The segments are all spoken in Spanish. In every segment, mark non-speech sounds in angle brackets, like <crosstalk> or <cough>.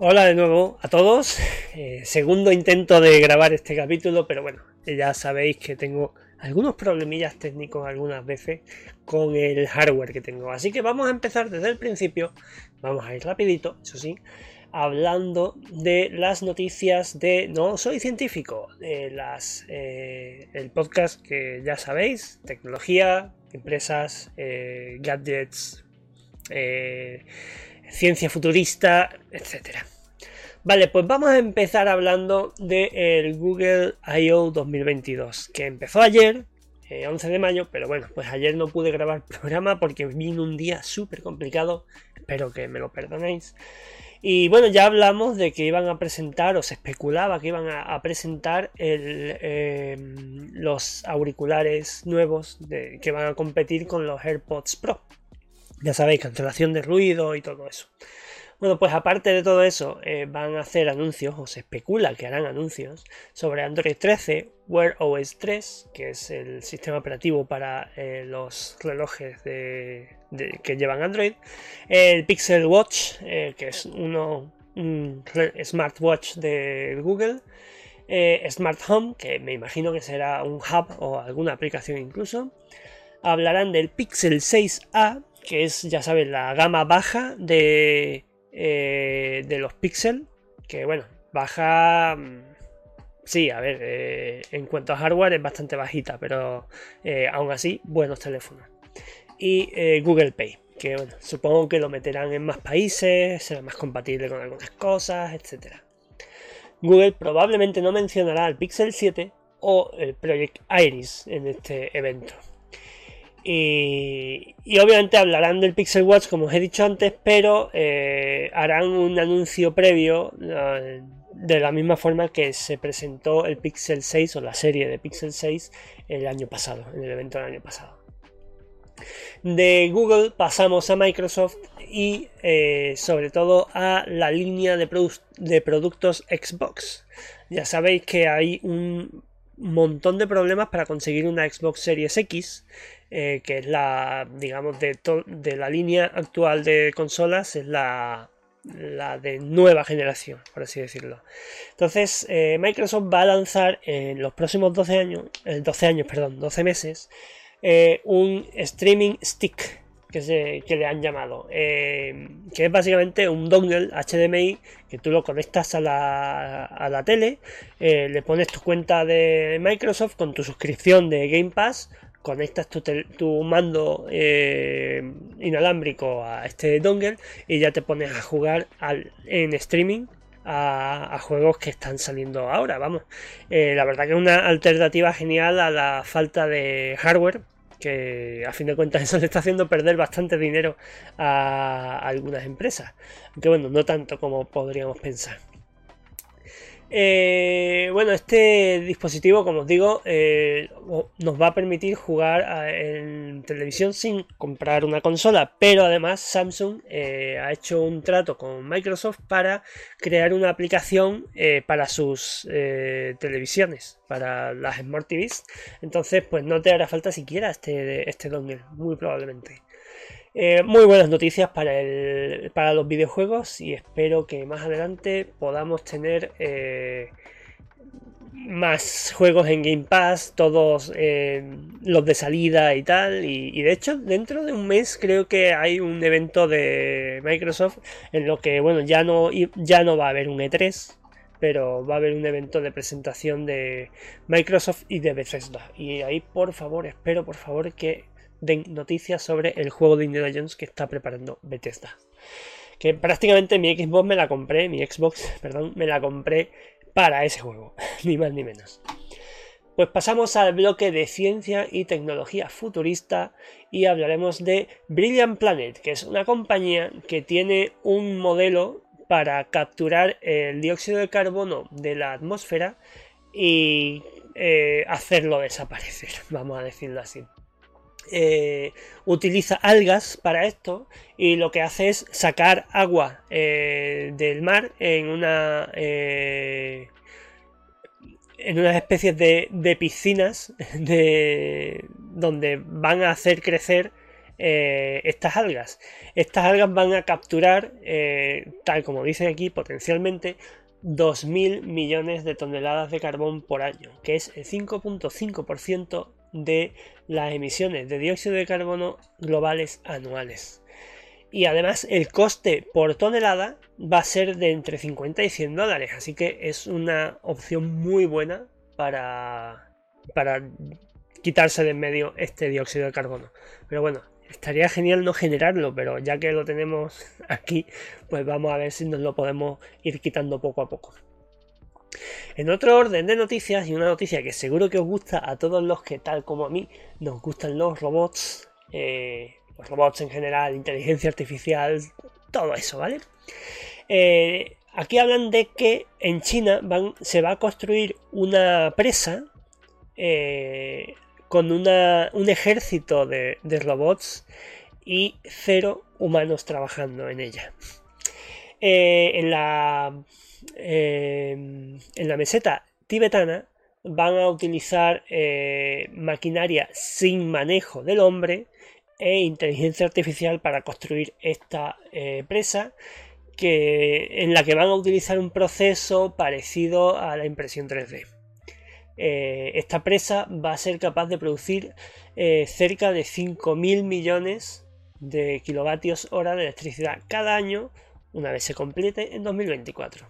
Hola de nuevo a todos. Eh, segundo intento de grabar este capítulo, pero bueno, ya sabéis que tengo algunos problemillas técnicos algunas veces con el hardware que tengo. Así que vamos a empezar desde el principio. Vamos a ir rapidito, eso sí, hablando de las noticias de No Soy Científico, de las, eh, el podcast que ya sabéis, tecnología, empresas, eh, gadgets, ciencia futurista, etcétera. Vale, pues vamos a empezar hablando del Google I.O. 2022, que empezó ayer, 11 eh, de mayo, pero bueno, pues ayer no pude grabar <laughs> programa porque vino un día súper complicado, espero que me lo perdonéis. Y bueno, ya hablamos de que iban a presentar, o se especulaba que iban a, presentar em, los auriculares nuevos que van a competir con los AirPods Pro. Ya sabéis, cancelación de ruido y todo eso. Bueno, pues aparte de todo eso, eh, van a hacer anuncios, o se especula que harán anuncios, sobre Android 13, Wear OS 3, que es el sistema operativo para eh, los relojes que llevan Android, el Pixel Watch, eh, que es uno, un smartwatch de Google, Smart Home, que me imagino que será un hub o alguna aplicación incluso. Hablarán del Pixel 6A, que es, ya sabes, la gama baja de, eh, de los Pixel, que bueno, baja... Mm, sí, a ver, eh, en cuanto a hardware es bastante bajita, pero eh, aún así, buenos teléfonos. Y Google Pay, que bueno, supongo que lo meterán en más países, será más compatible con algunas cosas, etc. Google probablemente no mencionará el Pixel 7 o el Project Iris en este evento. Y, obviamente hablarán del Pixel Watch, como os he dicho antes, pero eh, harán un anuncio previo eh, de la misma forma que se presentó el Pixel 6 o la serie de Pixel 6 el año pasado, en el evento del año pasado. De Google pasamos a Microsoft y eh, sobre todo a la línea de, de productos Xbox. Ya sabéis que hay un montón de problemas para conseguir una Xbox Series X eh, que es la, digamos, de, de, la línea actual de consolas, es la, la de nueva generación, por así decirlo. Entonces, eh, Microsoft va a lanzar en los próximos 12 años, 12 años, perdón, 12 meses, eh, un streaming stick que, se, que le han llamado, que es básicamente un dongle HDMI que tú lo conectas a la, a la tele, le pones tu cuenta de Microsoft con tu suscripción de Game Pass conectas tu, mando eh, inalámbrico a este dongle y ya te pones a jugar en streaming a, juegos que están saliendo ahora. Vamos, eh, la verdad que es una alternativa genial a la falta de hardware que a fin de cuentas <laughs> eso le está haciendo perder bastante dinero a algunas empresas. Aunque bueno, no tanto como podríamos pensar. Eh, bueno, este dispositivo, como os digo, eh, nos va a permitir jugar en televisión sin comprar una consola, pero además Samsung eh, ha hecho un trato con Microsoft para crear una aplicación para sus televisiones, para las Smart TVs. Entonces, pues no te hará falta siquiera este, este dongle, muy probablemente. Eh, muy buenas noticias para, el, para los videojuegos y espero que más adelante podamos tener eh, más juegos en Game Pass, todos eh, los de salida y tal. Y, de hecho, dentro de un mes creo que hay un evento de Microsoft en lo que, bueno, ya no, ya no va a haber un E3, pero va a haber un evento de presentación de Microsoft y de Bethesda. Y ahí, por favor, espero, por favor, que den noticias sobre el juego de Indiana Jones que está preparando Bethesda. Que prácticamente mi Xbox me la compré, mi Xbox, <laughs> perdón, me la compré para ese juego, <laughs> ni más ni menos. Pues pasamos al bloque de ciencia y tecnología futurista y hablaremos de Brilliant Planet, que es una compañía que tiene un modelo para capturar el dióxido de carbono de la atmósfera y eh, hacerlo desaparecer, <laughs> vamos a decirlo así. Eh, utiliza algas para esto y lo que hace es sacar agua eh, del mar en una eh, en unas especies de, piscinas <laughs> de, donde van a hacer crecer eh, estas algas. Estas algas van a capturar, tal como dicen aquí, potencialmente 2.000 millones de toneladas de carbón por año, que es el 5.5% de las emisiones de dióxido de carbono globales anuales. Y además el coste por tonelada va a ser de entre 50 y 100 dólares, así que es una opción muy buena para, para quitarse de en medio este dióxido de carbono. Pero bueno, estaría genial no generarlo, pero ya que lo tenemos <laughs> aquí, pues vamos a ver si nos lo podemos ir quitando poco a poco. En otro orden de noticias, y una noticia que seguro que os gusta a todos los que, tal como a mí, nos gustan los robots, eh, los robots en general, inteligencia artificial, todo eso, ¿vale? Eh, aquí hablan de que en China se va a construir una presa eh, con un ejército de, robots y cero humanos trabajando en ella. En la Em, en la meseta tibetana van a utilizar eh, maquinaria sin manejo del hombre e inteligencia artificial para construir esta eh, presa que, en la que van a utilizar un proceso parecido a la impresión 3D. Eh, esta presa va a ser capaz de producir cerca de 5.000 millones de kilovatios hora de electricidad cada año una vez se complete en 2024.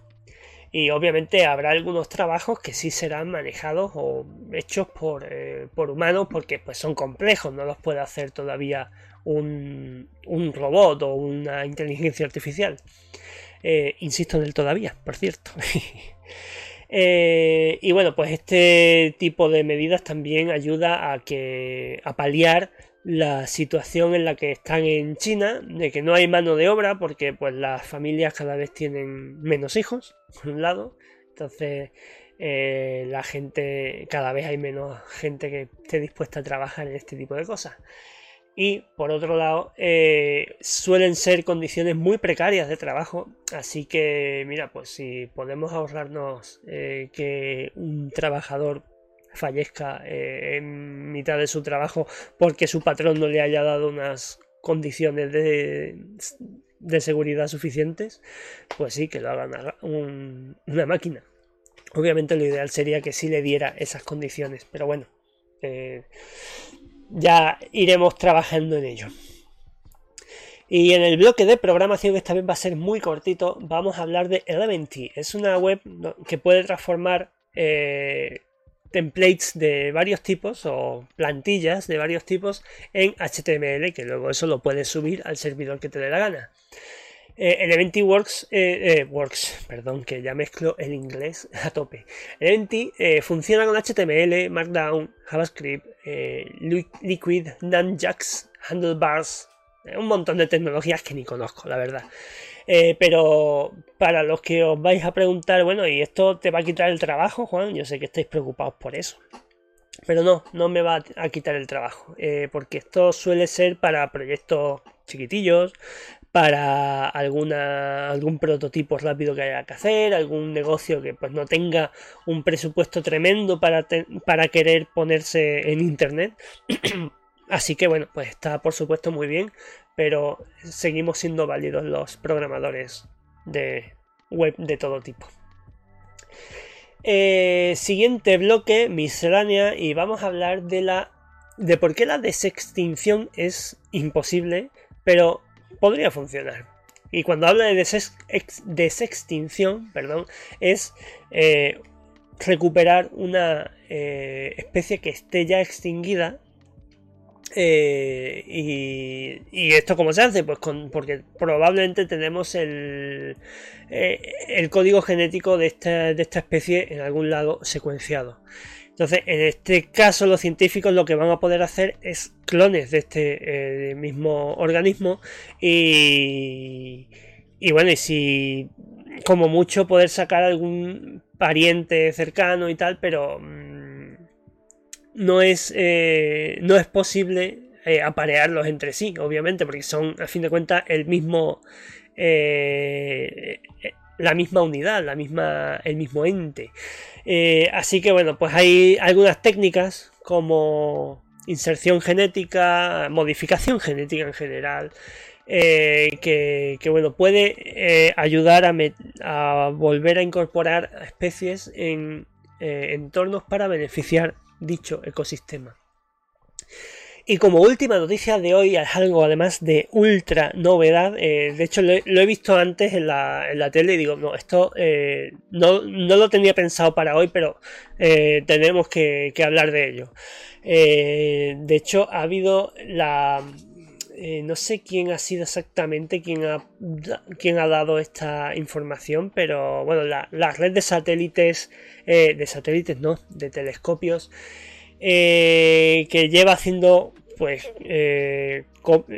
Y obviamente habrá algunos trabajos que sí serán manejados o hechos por, eh, humanos porque pues, son complejos, no los puede hacer todavía un, robot o una inteligencia artificial. Eh, insisto en el todavía, por cierto. <laughs> Eh, y bueno, pues este tipo de medidas también ayuda a que a paliar la situación en la que están en China, de que no hay mano de obra porque pues las familias cada vez tienen menos hijos, por un lado, entonces eh, la gente, cada vez hay menos gente que esté dispuesta a trabajar en este tipo de cosas. Y por otro lado, eh, suelen ser condiciones muy precarias de trabajo, así que mira, pues si podemos ahorrarnos eh, que un trabajador fallezca eh, en mitad de su trabajo porque su patrón no le haya dado unas condiciones de, seguridad suficientes, pues sí, que lo hagan una máquina. Obviamente lo ideal sería que sí le diera esas condiciones, pero bueno, eh, ya iremos trabajando en ello. Y en el bloque de programación, que esta vez va a ser muy cortito, vamos a hablar de Elementy. Es una web que puede transformar eh, templates de varios tipos o plantillas de varios tipos en HTML, que luego eso lo puedes subir al servidor que te dé la gana. Eh, Elementy Works, eh, eh, Works, perdón, que ya mezclo el inglés <laughs> a tope. Elementy funciona con HTML, Markdown, JavaScript, Liquid, Nunjax, Handlebars, un montón de tecnologías que ni conozco, la verdad. Eh, pero para los que os vais a preguntar, bueno, ¿y esto te va a quitar el trabajo, Juan? Yo sé que estáis preocupados por eso. Pero no, no me va a quitar el trabajo, eh, porque esto suele ser para proyectos chiquitillos, para alguna, algún prototipo rápido que haya que hacer, algún negocio que pues no tenga un presupuesto tremendo para, para querer ponerse en internet. <clears throat> Así que bueno, pues está por supuesto muy bien pero seguimos siendo válidos los programadores de web de todo tipo. Eh, siguiente bloque, miscelánea, y vamos a hablar de la de por qué la desextinción es imposible, pero podría funcionar. Y cuando habla de desextinción, perdón, es eh, recuperar una eh, especie que esté ya extinguida eh, y, esto cómo se hace? Pues porque probablemente tenemos el, eh, el código genético de esta, de esta especie en algún lado secuenciado. Entonces, en este caso, los científicos lo que van a poder hacer es clones de este eh, mismo organismo y, y bueno, y si como mucho poder sacar algún pariente cercano y tal, pero mm, no es, eh, no es posible eh, aparearlos entre sí, obviamente, porque son a fin de cuentas el mismo, eh, la misma unidad, la misma, el mismo ente. así que bueno, pues hay algunas técnicas como inserción genética, modificación genética en general, que, bueno, puede ayudar a, volver a incorporar especies en entornos para beneficiar dicho ecosistema. Y como última noticia de hoy, algo además de ultra novedad. de hecho, lo, he visto antes en la, en la, tele y digo, no, esto no, no, lo tenía pensado para hoy, pero tenemos que, que, hablar de ello. de hecho, ha habido la, eh, no sé quién ha sido exactamente quien ha, ha dado esta información, pero bueno, la, red de satélites, eh, de satélites no, de telescopios, eh, que lleva haciendo pues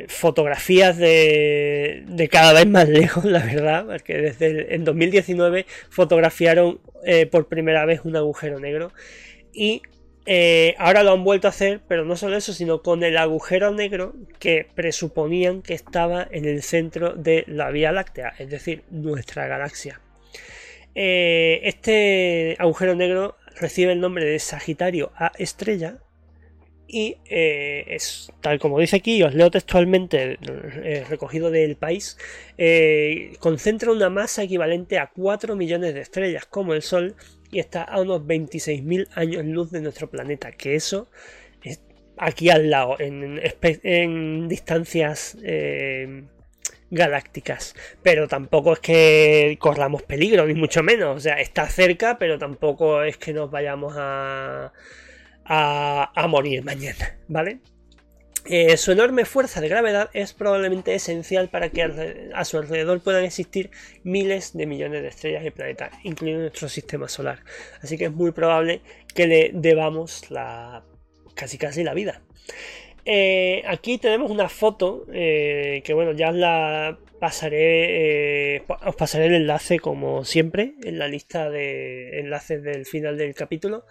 fotografías de, de, cada vez más lejos, la verdad, porque desde el, en 2019 fotografiaron por primera vez un agujero negro y eh, ahora lo han vuelto a hacer, pero no solo eso, sino con el agujero negro que presuponían que estaba en el centro de la Vía Láctea, es decir, nuestra galaxia. Eh, este agujero negro recibe el nombre de Sagitario A estrella y eh, es tal como dice aquí, os leo textualmente recogido del país, concentra una masa equivalente a 4 millones de estrellas como el Sol y está a unos 26.000 años luz de nuestro planeta, que eso es aquí al lado, en, distancias eh, galácticas. Pero tampoco es que corramos peligro, ni mucho menos. O sea, está cerca, pero tampoco es que nos vayamos a, a, a morir mañana, ¿vale? Eh, su enorme fuerza de gravedad es probablemente esencial para que a su alrededor puedan existir miles de millones de estrellas y planetas, incluido nuestro sistema solar. Así que es muy probable que le debamos la casi casi la vida. Eh, aquí tenemos una foto eh, que bueno ya la pasaré os pasaré el enlace como siempre en la lista de enlaces del final del capítulo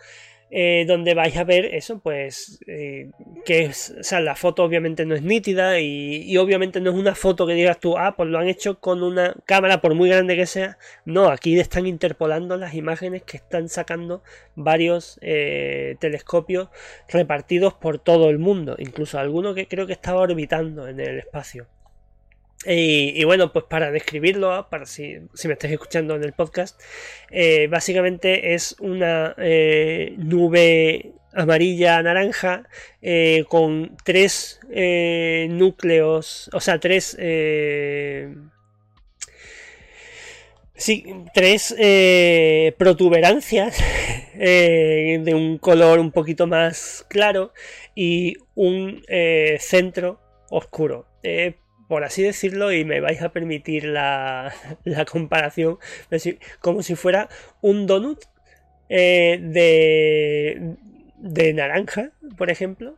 eh, donde vais a ver eso, pues eh, que es, o sea, la foto obviamente no es nítida y, obviamente no es una foto que digas tú, ah, pues lo han hecho con una cámara por muy grande que sea. No, aquí están interpolando las imágenes que están sacando varios eh, telescopios repartidos por todo el mundo, incluso alguno que creo que estaba orbitando en el espacio. Y, bueno, pues para describirlo, para si, me estáis escuchando en el podcast, eh, básicamente es una eh, nube amarilla naranja eh, con tres núcleos, o sea, tres... Sí, tres protuberancias <laughs> de un color un poquito más claro y un centro oscuro por así decirlo, y me vais a permitir la, <laughs> comparación, como si fuera un donut eh, de, naranja, por ejemplo,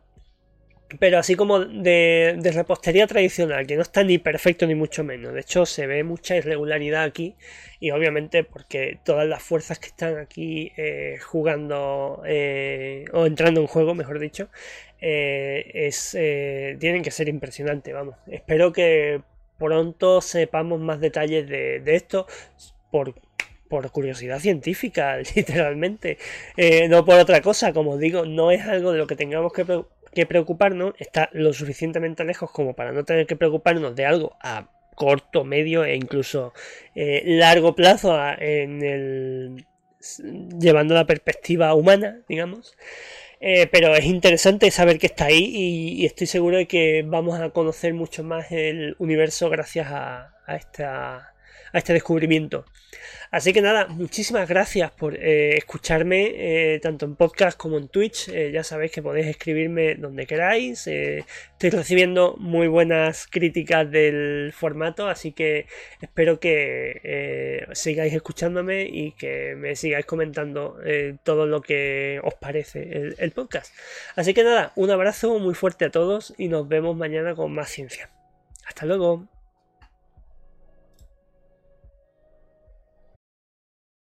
pero así como de, repostería tradicional, que no está ni perfecto ni mucho menos. De hecho, se ve mucha irregularidad aquí y obviamente porque todas las fuerzas que están aquí eh, jugando eh, o entrando en juego, mejor dicho, eh, es, tienen que ser impresionantes. Vamos, espero que pronto sepamos más detalles de, esto por curiosidad científica, <laughs> literalmente, no por otra cosa, como digo, no es algo de lo que tengamos que preocuparnos, está lo suficientemente lejos como para no tener que preocuparnos de algo a corto, medio e incluso eh, largo plazo llevando la perspectiva humana, digamos. Eh, pero es interesante saber que está ahí y, estoy seguro de que vamos a conocer mucho más el universo gracias a, a esta a este descubrimiento. Así que nada, muchísimas gracias por eh, escucharme eh, tanto en podcast como en Twitch. Eh, ya sabéis que podéis escribirme donde queráis. estoy recibiendo muy buenas críticas del formato, así que espero que sigáis escuchándome y que me sigáis comentando todo lo que os parece el, el podcast. Así que nada, un abrazo muy fuerte a todos y nos vemos mañana con más ciencia. Hasta luego.